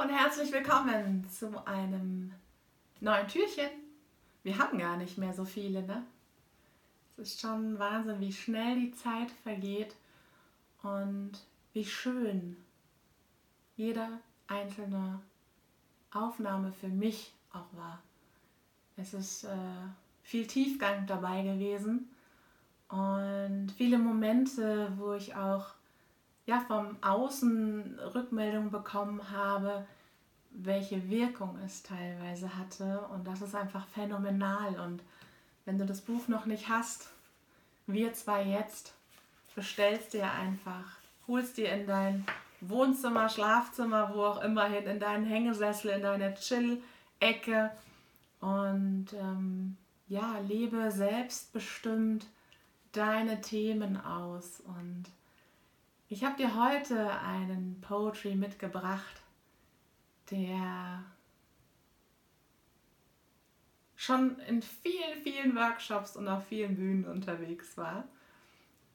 Und herzlich willkommen zu einem neuen Türchen. Wir haben gar nicht mehr so viele, ne? Es ist schon Wahnsinn, wie schnell die Zeit vergeht und wie schön jede einzelne Aufnahme für mich auch war. Es ist äh, viel Tiefgang dabei gewesen und viele Momente, wo ich auch ja, vom Außen Rückmeldungen bekommen habe, welche Wirkung es teilweise hatte. Und das ist einfach phänomenal. Und wenn du das Buch noch nicht hast, wir zwei jetzt, bestellst dir einfach, holst dir in dein Wohnzimmer, Schlafzimmer, wo auch immer hin, in deinen Hängesessel, in deine Chill-Ecke und ähm, ja, lebe selbstbestimmt deine Themen aus. Und ich habe dir heute einen Poetry mitgebracht, der schon in vielen, vielen Workshops und auf vielen Bühnen unterwegs war.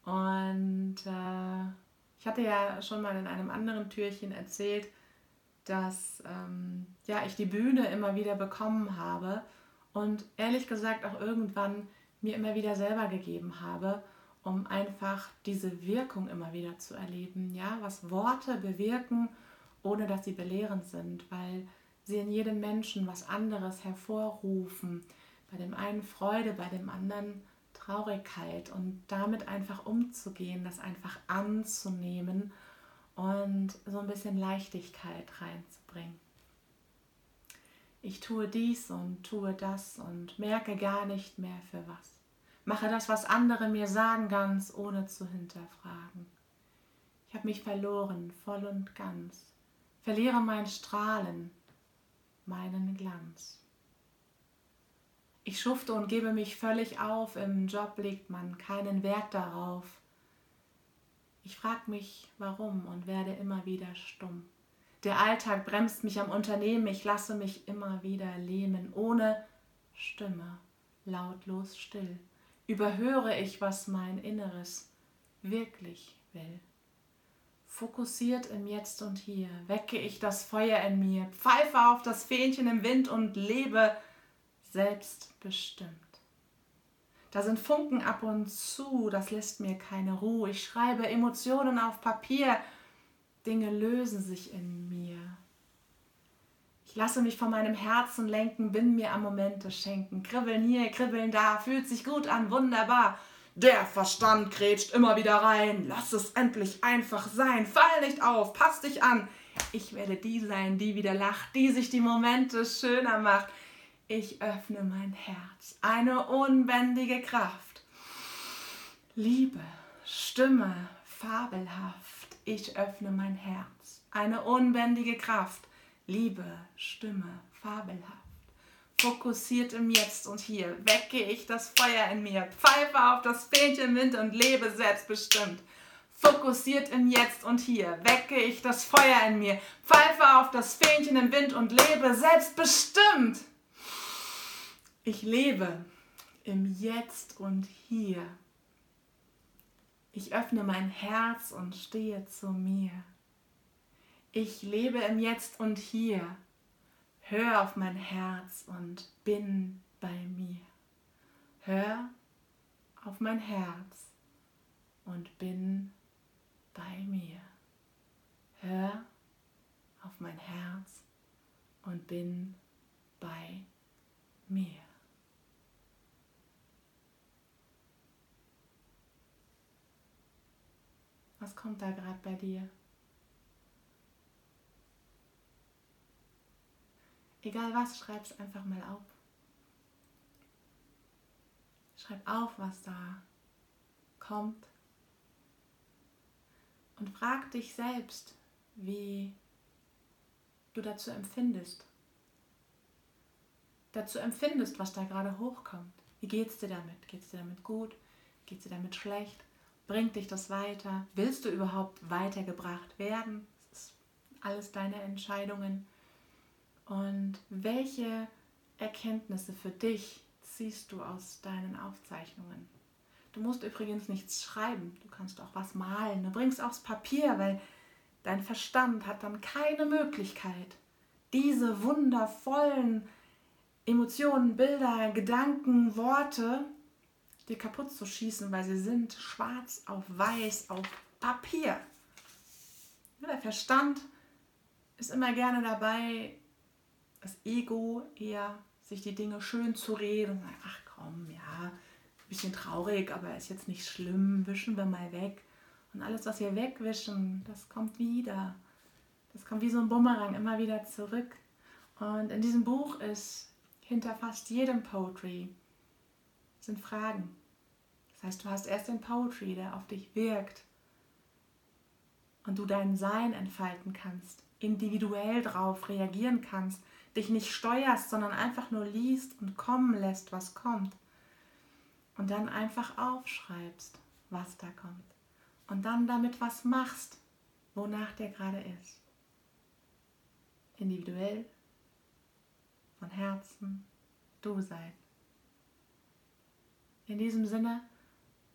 Und äh, ich hatte ja schon mal in einem anderen Türchen erzählt, dass ähm, ja, ich die Bühne immer wieder bekommen habe und ehrlich gesagt auch irgendwann mir immer wieder selber gegeben habe, um einfach diese Wirkung immer wieder zu erleben, ja, was Worte bewirken, ohne dass sie belehrend sind, weil sie in jedem Menschen was anderes hervorrufen. Bei dem einen Freude, bei dem anderen Traurigkeit und damit einfach umzugehen, das einfach anzunehmen und so ein bisschen Leichtigkeit reinzubringen. Ich tue dies und tue das und merke gar nicht mehr für was. Mache das, was andere mir sagen, ganz ohne zu hinterfragen. Ich habe mich verloren, voll und ganz. Verliere mein Strahlen, meinen Glanz. Ich schufte und gebe mich völlig auf, im Job legt man keinen Wert darauf. Ich frage mich, warum und werde immer wieder stumm. Der Alltag bremst mich am Unternehmen, ich lasse mich immer wieder lähmen, ohne Stimme, lautlos still überhöre ich, was mein Inneres wirklich will. Fokussiert im Jetzt und Hier wecke ich das Feuer in mir, pfeife auf das Fähnchen im Wind und lebe selbstbestimmt. Da sind Funken ab und zu, das lässt mir keine Ruhe. Ich schreibe Emotionen auf Papier, Dinge lösen sich in mir. Lasse mich von meinem Herzen lenken, bin mir am Momente schenken. Kribbeln hier, kribbeln da, fühlt sich gut an, wunderbar. Der Verstand grätscht immer wieder rein. Lass es endlich einfach sein. Fall nicht auf, pass dich an. Ich werde die sein, die wieder lacht, die sich die Momente schöner macht. Ich öffne mein Herz, eine unbändige Kraft. Liebe, Stimme, fabelhaft. Ich öffne mein Herz, eine unbändige Kraft. Liebe, Stimme, fabelhaft. Fokussiert im Jetzt und Hier wecke ich das Feuer in mir, pfeife auf das Fähnchen Wind und lebe selbstbestimmt. Fokussiert im Jetzt und Hier wecke ich das Feuer in mir, pfeife auf das Fähnchen im Wind und lebe selbstbestimmt. Ich lebe im Jetzt und Hier. Ich öffne mein Herz und stehe zu mir. Ich lebe im Jetzt und Hier. Hör auf mein Herz und bin bei mir. Hör auf mein Herz und bin bei mir. Hör auf mein Herz und bin bei mir. Was kommt da gerade bei dir? Egal was, schreib es einfach mal auf. Schreib auf, was da kommt. Und frag dich selbst, wie du dazu empfindest. Dazu empfindest, was da gerade hochkommt. Wie geht es dir damit? Geht es dir damit gut? Geht es dir damit schlecht? Bringt dich das weiter? Willst du überhaupt weitergebracht werden? Das ist alles deine Entscheidungen. Und welche Erkenntnisse für dich ziehst du aus deinen Aufzeichnungen? Du musst übrigens nichts schreiben, du kannst auch was malen. Du bringst aufs Papier, weil dein Verstand hat dann keine Möglichkeit, diese wundervollen Emotionen, Bilder, Gedanken, Worte dir kaputt zu schießen, weil sie sind schwarz auf weiß auf Papier. Der Verstand ist immer gerne dabei, das Ego eher sich die Dinge schön zu reden. Ach komm, ja, ein bisschen traurig, aber ist jetzt nicht schlimm, wischen wir mal weg. Und alles, was wir wegwischen, das kommt wieder. Das kommt wie so ein Bumerang immer wieder zurück. Und in diesem Buch ist hinter fast jedem Poetry sind Fragen. Das heißt, du hast erst den Poetry, der auf dich wirkt und du dein Sein entfalten kannst, individuell drauf reagieren kannst, dich nicht steuerst, sondern einfach nur liest und kommen lässt, was kommt. Und dann einfach aufschreibst, was da kommt. Und dann damit was machst, wonach der gerade ist. Individuell von Herzen du sein. In diesem Sinne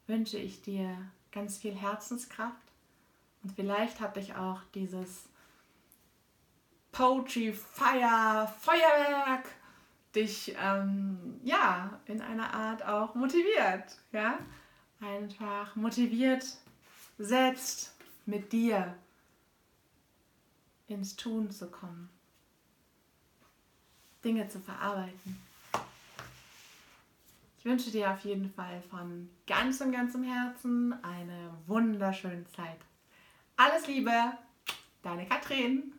wünsche ich dir ganz viel Herzenskraft und vielleicht hat dich auch dieses Poetry Fire Feuerwerk dich ähm, ja in einer Art auch motiviert, ja einfach motiviert selbst mit dir ins Tun zu kommen. Dinge zu verarbeiten. Ich wünsche dir auf jeden Fall von ganzem, ganzem Herzen eine wunderschöne Zeit. Alles Liebe, deine Katrin.